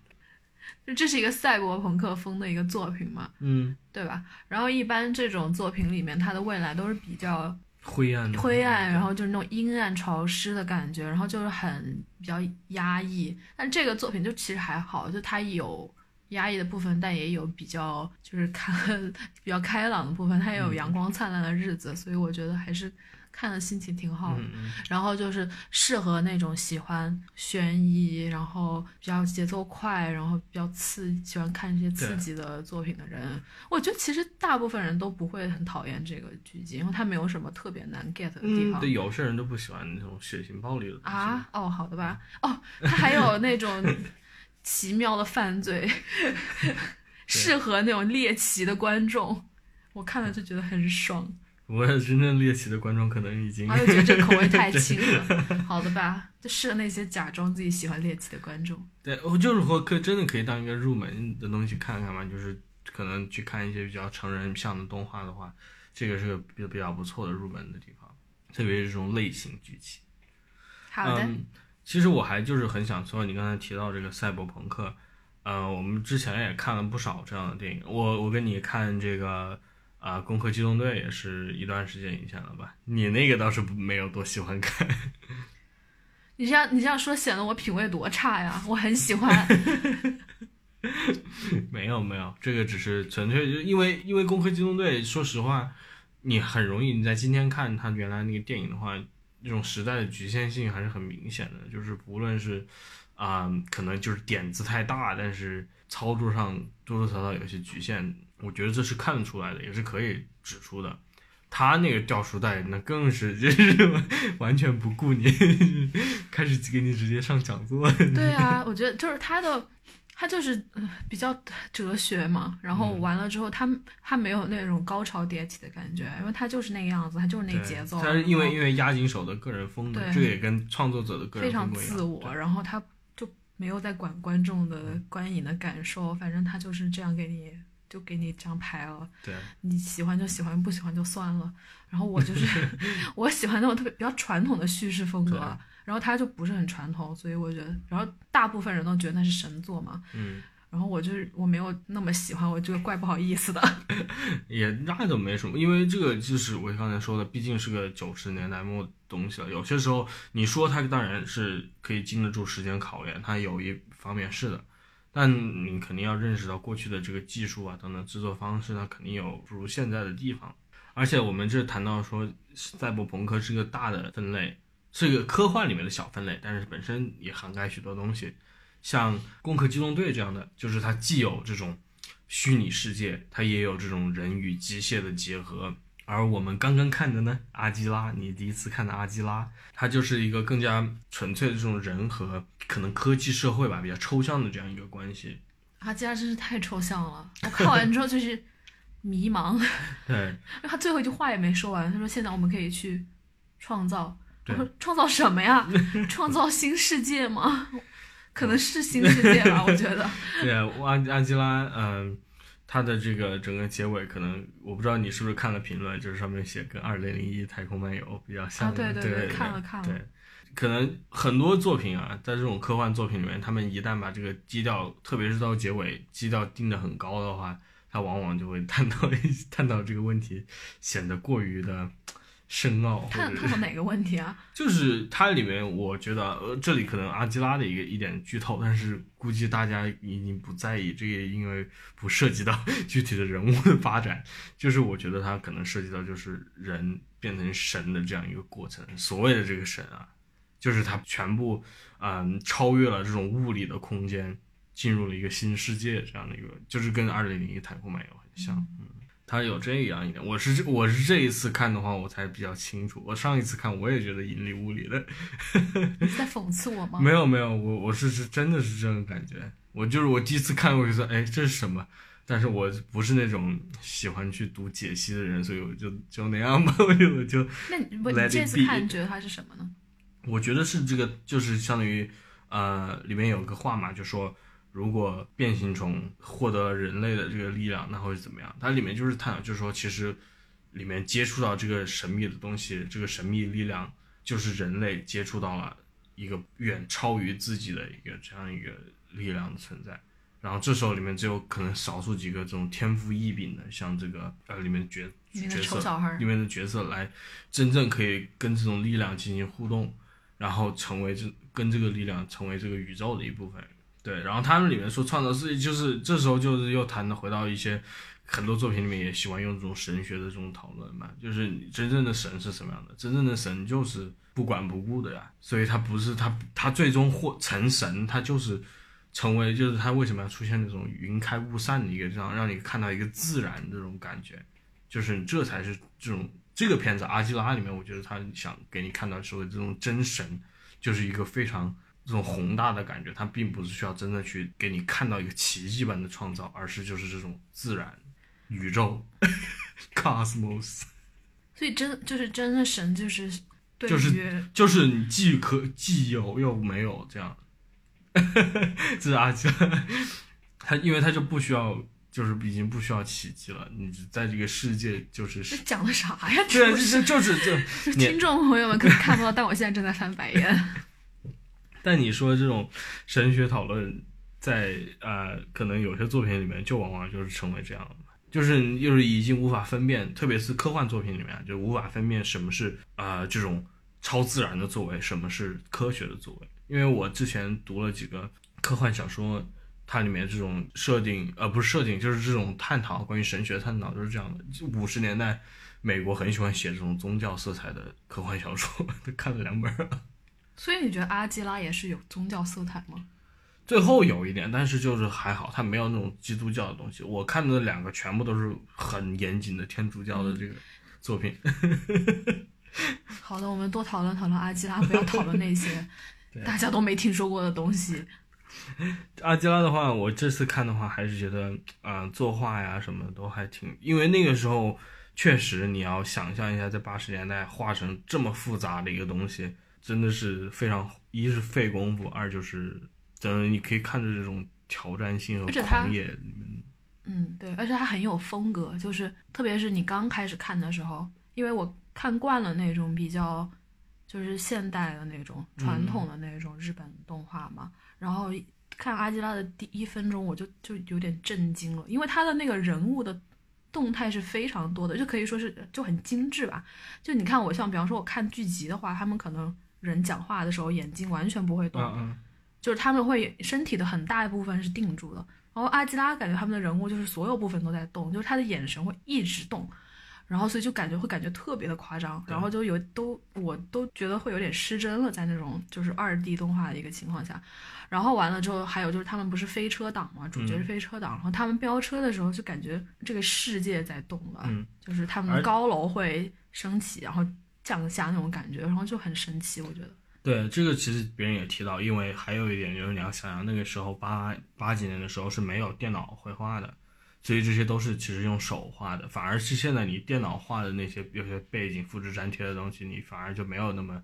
Speaker 1: 就这是一个赛博朋克风的一个作品嘛，
Speaker 2: 嗯，
Speaker 1: 对吧？然后一般这种作品里面，它的未来都是比较
Speaker 2: 灰暗
Speaker 1: 灰暗，然后就是那种阴暗潮湿的感觉，然后就是很比较压抑。但这个作品就其实还好，就它有压抑的部分，但也有比较就是开 比较开朗的部分，它也有阳光灿烂的日子，所以我觉得还是看的心情挺好的。然后就是适合那种喜欢悬疑，然后比较节奏快，然后比较刺，喜欢看一些刺激的作品的人，我觉得其实大部分人都不会很讨厌这个剧集，因为它没有什么特别难 get 的地
Speaker 2: 嗯，
Speaker 1: 方。
Speaker 2: 对，有些人都不喜欢那种血腥暴力的。
Speaker 1: 啊，哦，好的吧，哦，它还有 那种奇妙的犯罪，适合那种猎奇的观众，我看了就觉得很爽。
Speaker 2: 不过真正猎奇的观众可能已经
Speaker 1: 然后就觉得这口味 太轻了，好的吧，就适合那些假装自己喜欢猎奇的观众。
Speaker 2: 对，我就是说可真的可以当一个入门的东西看看嘛，就是可能去看一些比较成人向的动画的话，这个是个比比较不错的入门的地方，特别是这种类型剧情。
Speaker 1: 好的，
Speaker 2: 嗯，其实我还就是很想说，你刚才提到这个赛博朋克，呃，我们之前也看了不少这样的电影。我我跟你看这个啊，攻壳机动队》也是一段时间以前了吧？你那个倒是不没有多喜欢看。
Speaker 1: 你这样你这样说显得我品味多差呀！我很喜欢，
Speaker 2: 没有没有，这个只是纯粹就因为因为《攻壳机动队》，说实话，你很容易你在今天看他原来那个电影的话，那种时代的局限性还是很明显的，就是不论是啊、可能就是点子太大，但是操作上多多少少有些局限，我觉得这是看得出来的，也是可以指出的。他那个掉书袋，那更是就是 完全不顾你，开始给你直接上讲座。
Speaker 1: 对啊，我觉得就是他的，他就是、呃、比较哲学嘛。然后
Speaker 2: 嗯
Speaker 1: 完了之后，他他没有那种高潮迭起的感觉，因为他就是那个样子，他就是那节奏。
Speaker 2: 他是因为因为押井守的个人风格，
Speaker 1: 对
Speaker 2: 这也跟创作者的个人风格非常
Speaker 1: 自我，然后他就没有在管观众的观影的感受，反正他就是这样给你就给你这样排了。
Speaker 2: 对，
Speaker 1: 你喜欢就喜欢，不喜欢就算了。然后我就是 我喜欢那种特别比较传统的叙事风格，然后他就不是很传统，所以我觉得，然后大部分人都觉得那是神作嘛，
Speaker 2: 嗯，
Speaker 1: 然后我就是我没有那么喜欢，我觉得怪不好意思的。
Speaker 2: 也那就没什么，因为这个就是我刚才说的，毕竟是个九十年代末东西了。有些时候你说它当然是可以经得住时间考验，它有一方面是的，但你肯定要认识到过去的这个技术啊等等制作方式，它肯定有不如现在的地方。而且我们这谈到说，赛博朋克是个大的分类，是一个科幻里面的小分类，但是本身也涵盖许多东西，像《攻壳机动队》这样的，就是它既有这种虚拟世界，它也有这种人与机械的结合。而我们刚刚看的呢，阿基拉，你第一次看的阿基拉，它就是一个更加纯粹的这种人和可能科技社会吧，比较抽象的这样一个关系。
Speaker 1: 阿基拉真是太抽象了，我看完之后就是 迷茫。
Speaker 2: 对，
Speaker 1: 因为他最后一句话也没说完，他说现在我们可以去创造。我说创造什么呀？创造新世界吗？可能是新世界吧，我觉得。
Speaker 2: 对阿阿基拉，嗯、它的这个整个结尾，可能我不知道你是不是看了评论，就是上面写跟《二零零一太空漫游》比较像
Speaker 1: 啊
Speaker 2: 的。
Speaker 1: 对对对
Speaker 2: 对
Speaker 1: 看了看了
Speaker 2: 对，可能很多作品啊，在这种科幻作品里面，他们一旦把这个基调，特别是到结尾基调定的很高的话，它往往就会探讨一探讨这个问题，显得过于的深奥，
Speaker 1: 探探讨哪个问题啊？
Speaker 2: 就是它里面，我觉得呃，这里可能阿基拉的一个一点剧透，但是估计大家已经不在意，这个因为不涉及到具体的人物的发展，就是我觉得它可能涉及到就是人变成神的这样一个过程。所谓的这个神啊，就是它全部嗯超越了这种物理的空间，进入了一个新世界这样的一个，就是跟二零零一太空漫游很像，嗯。它有这样一点，我是我是这一次看的话，我才比较清楚。我上一次看我也觉得云里雾里的，
Speaker 1: 在讽刺我吗？
Speaker 2: 没有没有，我我是是真的是这种感觉。我就是我第一次看，我就说，哎，这是什么？但是我不是那种喜欢去读解析的人，所以我就就那样吧，我就我就
Speaker 1: 那你不
Speaker 2: Let
Speaker 1: 你这次看你觉得它是什么呢？
Speaker 2: 我觉得是这个，就是相当于，呃，里面有个话嘛，就说如果变形虫获得了人类的这个力量，那会是怎么样？它里面就是探讨，就是说其实里面接触到这个神秘的东西，这个神秘力量就是人类接触到了一个远超于自己的一个这样一个力量的存在。然后这时候里面只有可能少数几个这种天赋异禀的，像这个呃里面角角色里面的角色来真正可以跟这种力量进行互动，然后成为这跟这个力量成为这个宇宙的一部分。对，然后他们里面说创造世界，就是这时候就是又谈回到一些很多作品里面也喜欢用这种神学的这种讨论嘛，就是真正的神是什么样的？真正的神就是不管不顾的呀，所以他不是他他最终或成神，他就是成为就是他为什么要出现那种云开雾散的一个这样让你看到一个自然这种感觉，就是这才是这种这个片子《阿基拉》里面，我觉得他想给你看到所谓这种真神，就是一个非常这种宏大的感觉，它并不是需要真的去给你看到一个奇迹般的创造，而是就是这种自然宇宙 cosmos，
Speaker 1: 所以真就是真的神就是对
Speaker 2: 就是就是你既可既有又没有这样，这是阿基拉，他因为他就不需要。就是已经不需要奇迹了，你在这个世界就是
Speaker 1: 这讲的啥呀？
Speaker 2: 对就是这
Speaker 1: 这
Speaker 2: 你
Speaker 1: 听众朋友们可能看不到，但我现在正在翻白眼。
Speaker 2: 但你说这种神学讨论在，呃，可能有些作品里面就往往就是成为这样的，就是就是已经无法分辨，特别是科幻作品里面，就无法分辨什么是啊、这种超自然的作为，什么是科学的作为。因为我之前读了几个科幻小说。它里面这种设定，呃，不是设定，就是这种探讨关于神学探讨，就是这样的。五十年代美国很喜欢写这种宗教色彩的科幻小说，都看了两本。
Speaker 1: 所以你觉得阿基拉也是有宗教色彩吗？
Speaker 2: 最后有一点，但是就是还好，它没有那种基督教的东西。我看的两个全部都是很严谨的天主教的这个作品。
Speaker 1: 好的，我们多讨论讨论阿基拉，不要讨论那些 大家都没听说过的东西。
Speaker 2: 阿基拉的话，我这次看的话，还是觉得，嗯、作画呀什么的都还挺，因为那个时候确实你要想象一下，在八十年代画成这么复杂的一个东西，真的是非常，一是费功夫，二就是真的你可以看着这种挑战性和狂野，
Speaker 1: 嗯，对，而且它很有风格，就是特别是你刚开始看的时候，因为我看惯了那种比较就是现代的那种传统的那种日本动画嘛，然后看阿基拉的第一分钟我就就有点震惊了，因为他的那个人物的动态是非常多的，就可以说是就很精致吧。就你看我像比方说我看剧集的话，他们可能人讲话的时候眼睛完全不会动，
Speaker 2: 嗯嗯，
Speaker 1: 就是他们会身体的很大一部分是定住的，然后阿基拉感觉他们的人物就是所有部分都在动，就是他的眼神会一直动，然后所以就感觉会感觉特别的夸张，然后就有都我都觉得会有点失真了，在那种就是二 D 动画的一个情况下，然后完了之后还有就是他们不是飞车党嘛，主角是飞车党，然后他们飙车的时候就感觉这个世界在动了，
Speaker 2: 嗯。
Speaker 1: 就是他们的高楼会升起，然后降下那种感觉，然后就很神奇，我觉得。
Speaker 2: 对，这个其实别人也提到，因为还有一点就是你要想想那个时候八八几年的时候是没有电脑绘画的，所以这些都是其实用手画的，反而是现在你电脑画的那些有些背景复制粘贴的东西，你反而就没有那么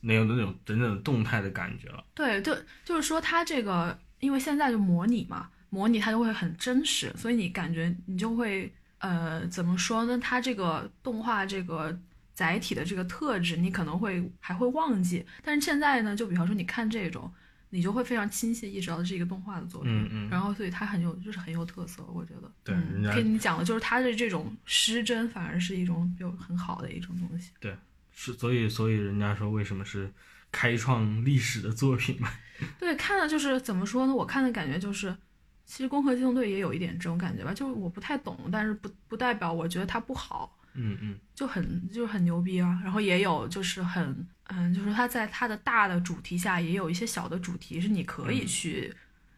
Speaker 2: 没有那种真正的动态的感觉了。
Speaker 1: 对，就就是说它这个，因为现在就模拟嘛，模拟它就会很真实，所以你感觉你就会呃怎么说呢？它这个动画这个载体的这个特质，你可能会还会忘记，但是现在呢，就比方说你看这种，你就会非常清晰地意识到这是一个动画的作品，
Speaker 2: 嗯嗯
Speaker 1: 然后所以它很有就是很有特色，我觉得。
Speaker 2: 对
Speaker 1: 嗯
Speaker 2: 人家
Speaker 1: 跟你讲的就是它的这种失真，反而是一种有很好的一种东西。
Speaker 2: 对是，所以所以人家说为什么是开创历史的作品嘛？
Speaker 1: 对，看的就是怎么说呢？我看的感觉就是，其实《攻壳机动队》也有一点这种感觉吧，就是我不太懂，但是不不代表我觉得它不好，
Speaker 2: 嗯嗯，
Speaker 1: 就很就是很牛逼啊。然后也有就是很嗯，就是它在它的大的主题下，也有一些小的主题是你可以
Speaker 2: 嗯
Speaker 1: 去。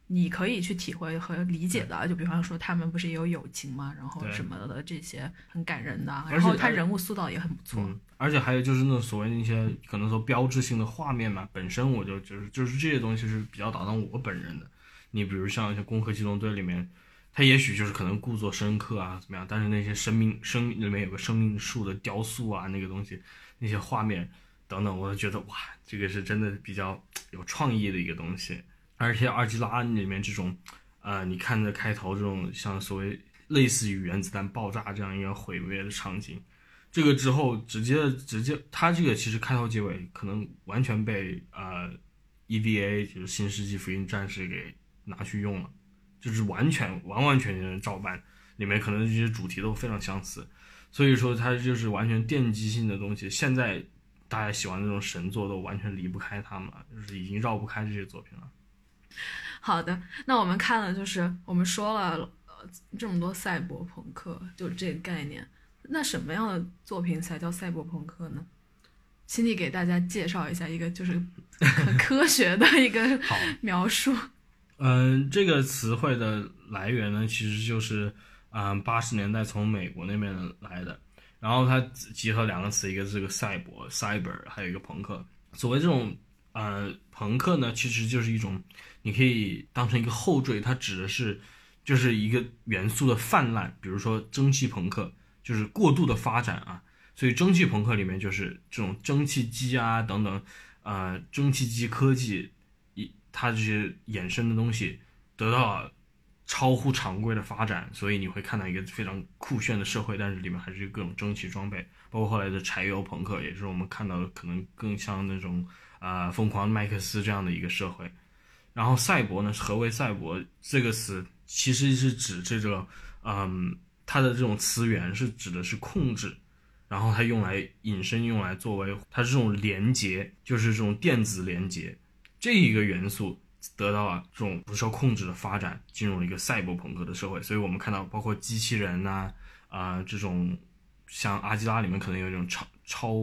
Speaker 1: 你可以去体会和理解的，就比方说他们不是也有友情嘛，然后什么的这些很感人的，然后他人物塑造也很不错。
Speaker 2: 嗯，而且还有就是那种所谓的一些可能说标志性的画面嘛，本身我就就是就是这些东西是比较打动我本人的。你比如像一些《攻壳机动队》里面，它也许就是可能故作深刻啊怎么样，但是那些生命生命里面有个生命树的雕塑啊，那个东西那些画面等等，我就觉得哇，这个是真的比较有创意的一个东西。而且二基拉里面这种，呃，你看着开头这种像所谓类似于原子弹爆炸这样一个毁灭的场景，这个之后直接直接，它这个其实开头结尾可能完全被呃 EVA 就是新世纪福音战士给拿去用了，就是完全完完全全的照搬，里面可能这些主题都非常相似，所以说它就是完全奠基性的东西。现在大家喜欢那种神作都完全离不开他们了，就是已经绕不开这些作品了。
Speaker 1: 好的，那我们看了，就是我们说了呃这么多赛博朋克，就这个概念。那什么样的作品才叫赛博朋克呢？请你给大家介绍一下一个就是 很科学的一个，描述。
Speaker 2: 嗯，这个词汇的来源呢，其实就是嗯八十年代从美国那边来的，然后它集合两个词，一个是这个赛博 （cyber），还有一个朋克。所谓这种呃朋克呢，其实就是一种你可以当成一个后缀，它指的是就是一个元素的泛滥，比如说蒸汽朋克，就是过度的发展啊。所以蒸汽朋克里面就是这种蒸汽机啊等等，呃，蒸汽机科技它这些衍生的东西得到了超乎常规的发展，所以你会看到一个非常酷炫的社会，但是里面还是各种蒸汽装备，包括后来的柴油朋克，也是我们看到的可能更像那种、呃疯狂麦克斯这样的一个社会。然后赛博呢，何为赛博这个词其实是指这个，嗯，它的这种词源是指的是控制，然后它用来引申用来作为它这种连接，就是这种电子连接这一个元素得到了这种不受控制的发展，进入了一个赛博朋克的社会。所以我们看到包括机器人呐、啊，这种像阿基拉里面可能有一种超超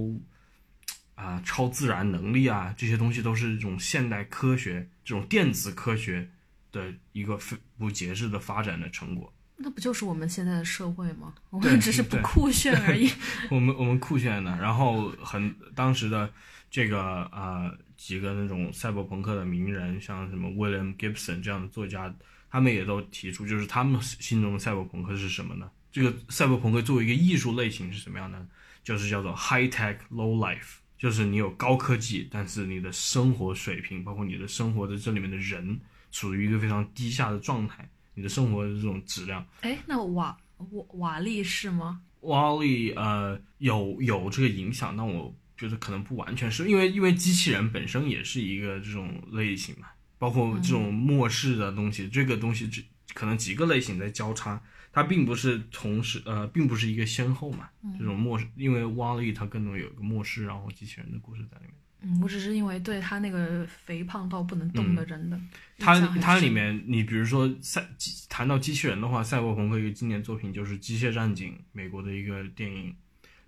Speaker 2: 啊超自然能力啊，这些东西都是这种现代科学、这种电子科学的一个不节制的发展的成果。
Speaker 1: 那不就是我们现在的社会吗？我们只是不酷炫而已。
Speaker 2: 我们我们酷炫的，然后很当时的这个呃几个那种赛博朋克的名人，像什么 William Gibson 这样的作家，他们也都提出，就是他们心中的赛博朋克是什么呢？这个赛博朋克作为一个艺术类型是什么样的？就是叫做 high tech low life，就是你有高科技，但是你的生活水平，包括你的生活的这里面的人，处于一个非常低下的状态，你的生活的这种质量。
Speaker 1: 哎，那瓦瓦瓦力是吗？
Speaker 2: 瓦力呃有有这个影响，但我觉得可能不完全是因为因为机器人本身也是一个这种类型嘛，包括这种末世的东西，这个东西只可能几个类型在交叉，它并不是同时呃并不是一个先后嘛，这种末世，因为瓦力它更多有一个末世，然后机器人的故事在里面。
Speaker 1: 嗯，我只是因为对他那个肥胖到不能动的人的印
Speaker 2: 嗯它
Speaker 1: 象很深
Speaker 2: 它里面，你比如说赛机谈到机器人的话，赛博朋克一个经典作品就是《机械战警》，美国的一个电影，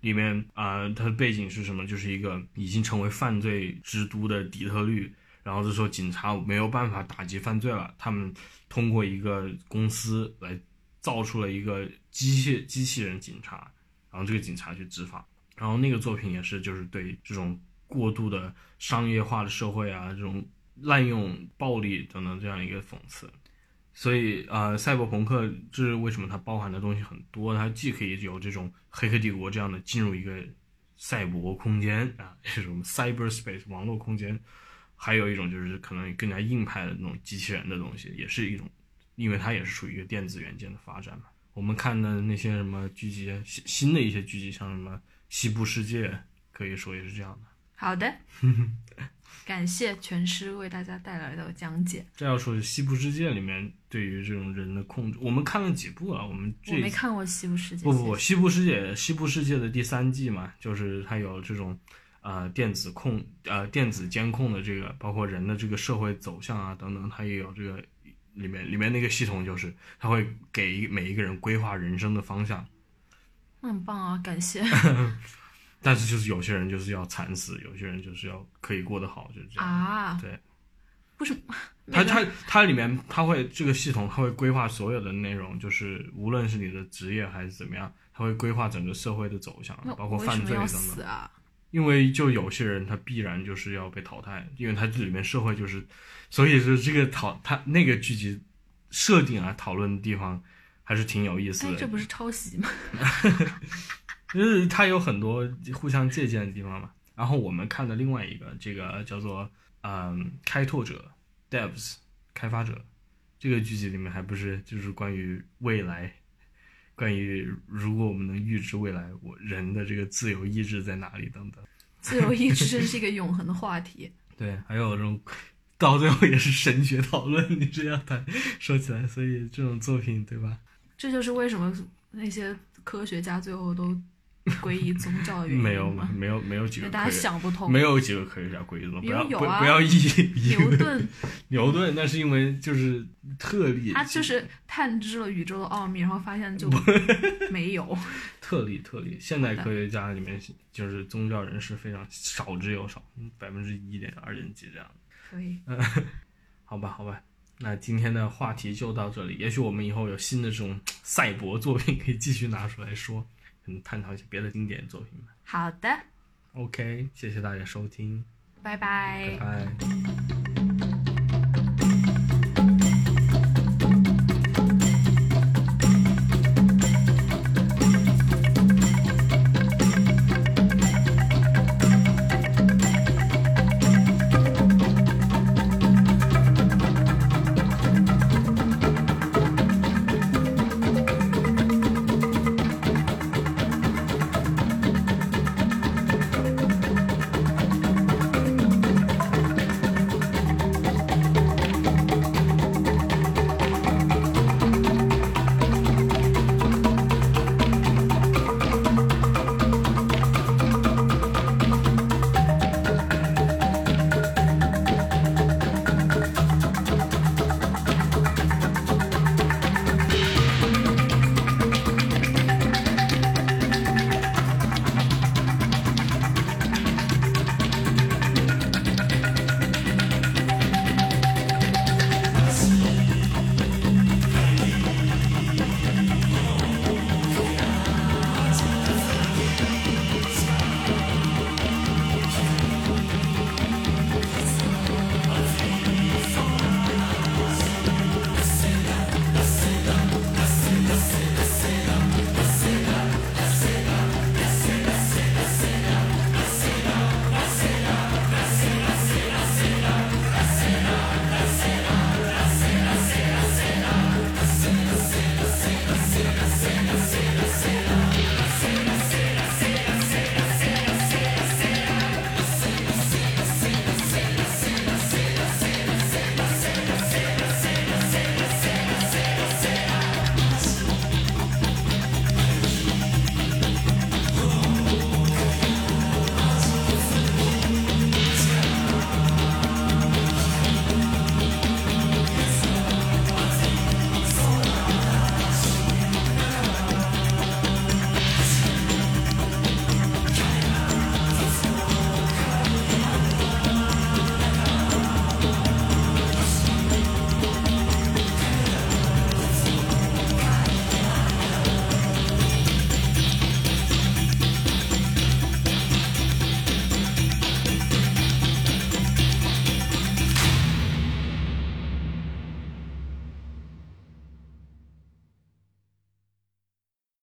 Speaker 2: 里面啊、呃它的背景是什么？就是一个已经成为犯罪之都的底特律，然后这时候警察没有办法打击犯罪了，他们通过一个公司来造出了一个机械机器人警察，然后这个警察去执法，然后那个作品也是就是对这种过度的商业化的社会啊，这种滥用暴力等等这样一个讽刺。所以呃，赛博朋克这是为什么它包含的东西很多，它既可以有这种黑客帝国这样的进入一个赛博空间啊，这种 cyberspace 网络空间，还有一种就是可能更加硬派的那种机器人的东西，也是一种，因为它也是属于一个电子元件的发展嘛。我们看的那些什么剧集，新新的一些剧集，像什么《西部世界》，可以说也是这样的。
Speaker 1: 好的，感谢全师为大家带来的讲解。
Speaker 2: 这要说是《西部世界》里面对于这种人的控制，我们看了几部了，我们这
Speaker 1: 我没看过《西部世界》，
Speaker 2: 不不西部世界》《西部世界》的第三季嘛，就是它有这种呃电子控呃电子监控的这个，包括人的这个社会走向啊等等，它也有这个里面里面那个系统就是它会给每一个人规划人生的方向，
Speaker 1: 那很棒啊，感谢
Speaker 2: 但是就是有些人就是要惨死，有些人就是要可以过得好，就是这样。
Speaker 1: 啊！
Speaker 2: 对，
Speaker 1: 为什么？
Speaker 2: 它它它里面它会这个系统它会规划所有的内容，就是无论是你的职业还是怎么样，它会规划整个社会的走向，包括犯罪等等。
Speaker 1: 死啊？
Speaker 2: 因为就有些人他必然就是要被淘汰，因为他这里面社会就是，所以说这个讨他那个剧集设定啊讨论的地方还是挺有意思
Speaker 1: 哎，
Speaker 2: 的，
Speaker 1: 这不是抄袭吗？
Speaker 2: 就是它有很多互相借鉴的地方嘛。然后我们看的另外一个这个叫做嗯开拓者 Devs 开发者这个剧集里面还不是就是关于未来。关于如果我们能预知未来，我人的这个自由意志在哪里等等。
Speaker 1: 自由意志真是一个永恒的话题。
Speaker 2: 对，还有这种到最后也是神学讨论，你这样谈说起来，所以这种作品对吧？
Speaker 1: 这就是为什么那些科学家最后都 皈依宗教的原因
Speaker 2: 没有
Speaker 1: 吗？
Speaker 2: 没有没有几
Speaker 1: 个大家想不通。
Speaker 2: 没有几个科学家皈依宗，不要不要以以
Speaker 1: 牛顿
Speaker 2: 牛顿，那是因为就是特例，
Speaker 1: 他就是探知了宇宙的奥秘，然后发现就 没有。
Speaker 2: 特例特例。现代科学家里面就是宗教人士非常少之又少，百分之一点二点几这样。
Speaker 1: 可以，嗯
Speaker 2: 好吧，好吧，那今天的话题就到这里。也许我们以后有新的这种赛博作品可以继续拿出来说，可能探讨一些别的经典作品吧。
Speaker 1: 好的
Speaker 2: ，OK，谢谢大家收听，
Speaker 1: 拜拜
Speaker 2: 拜拜。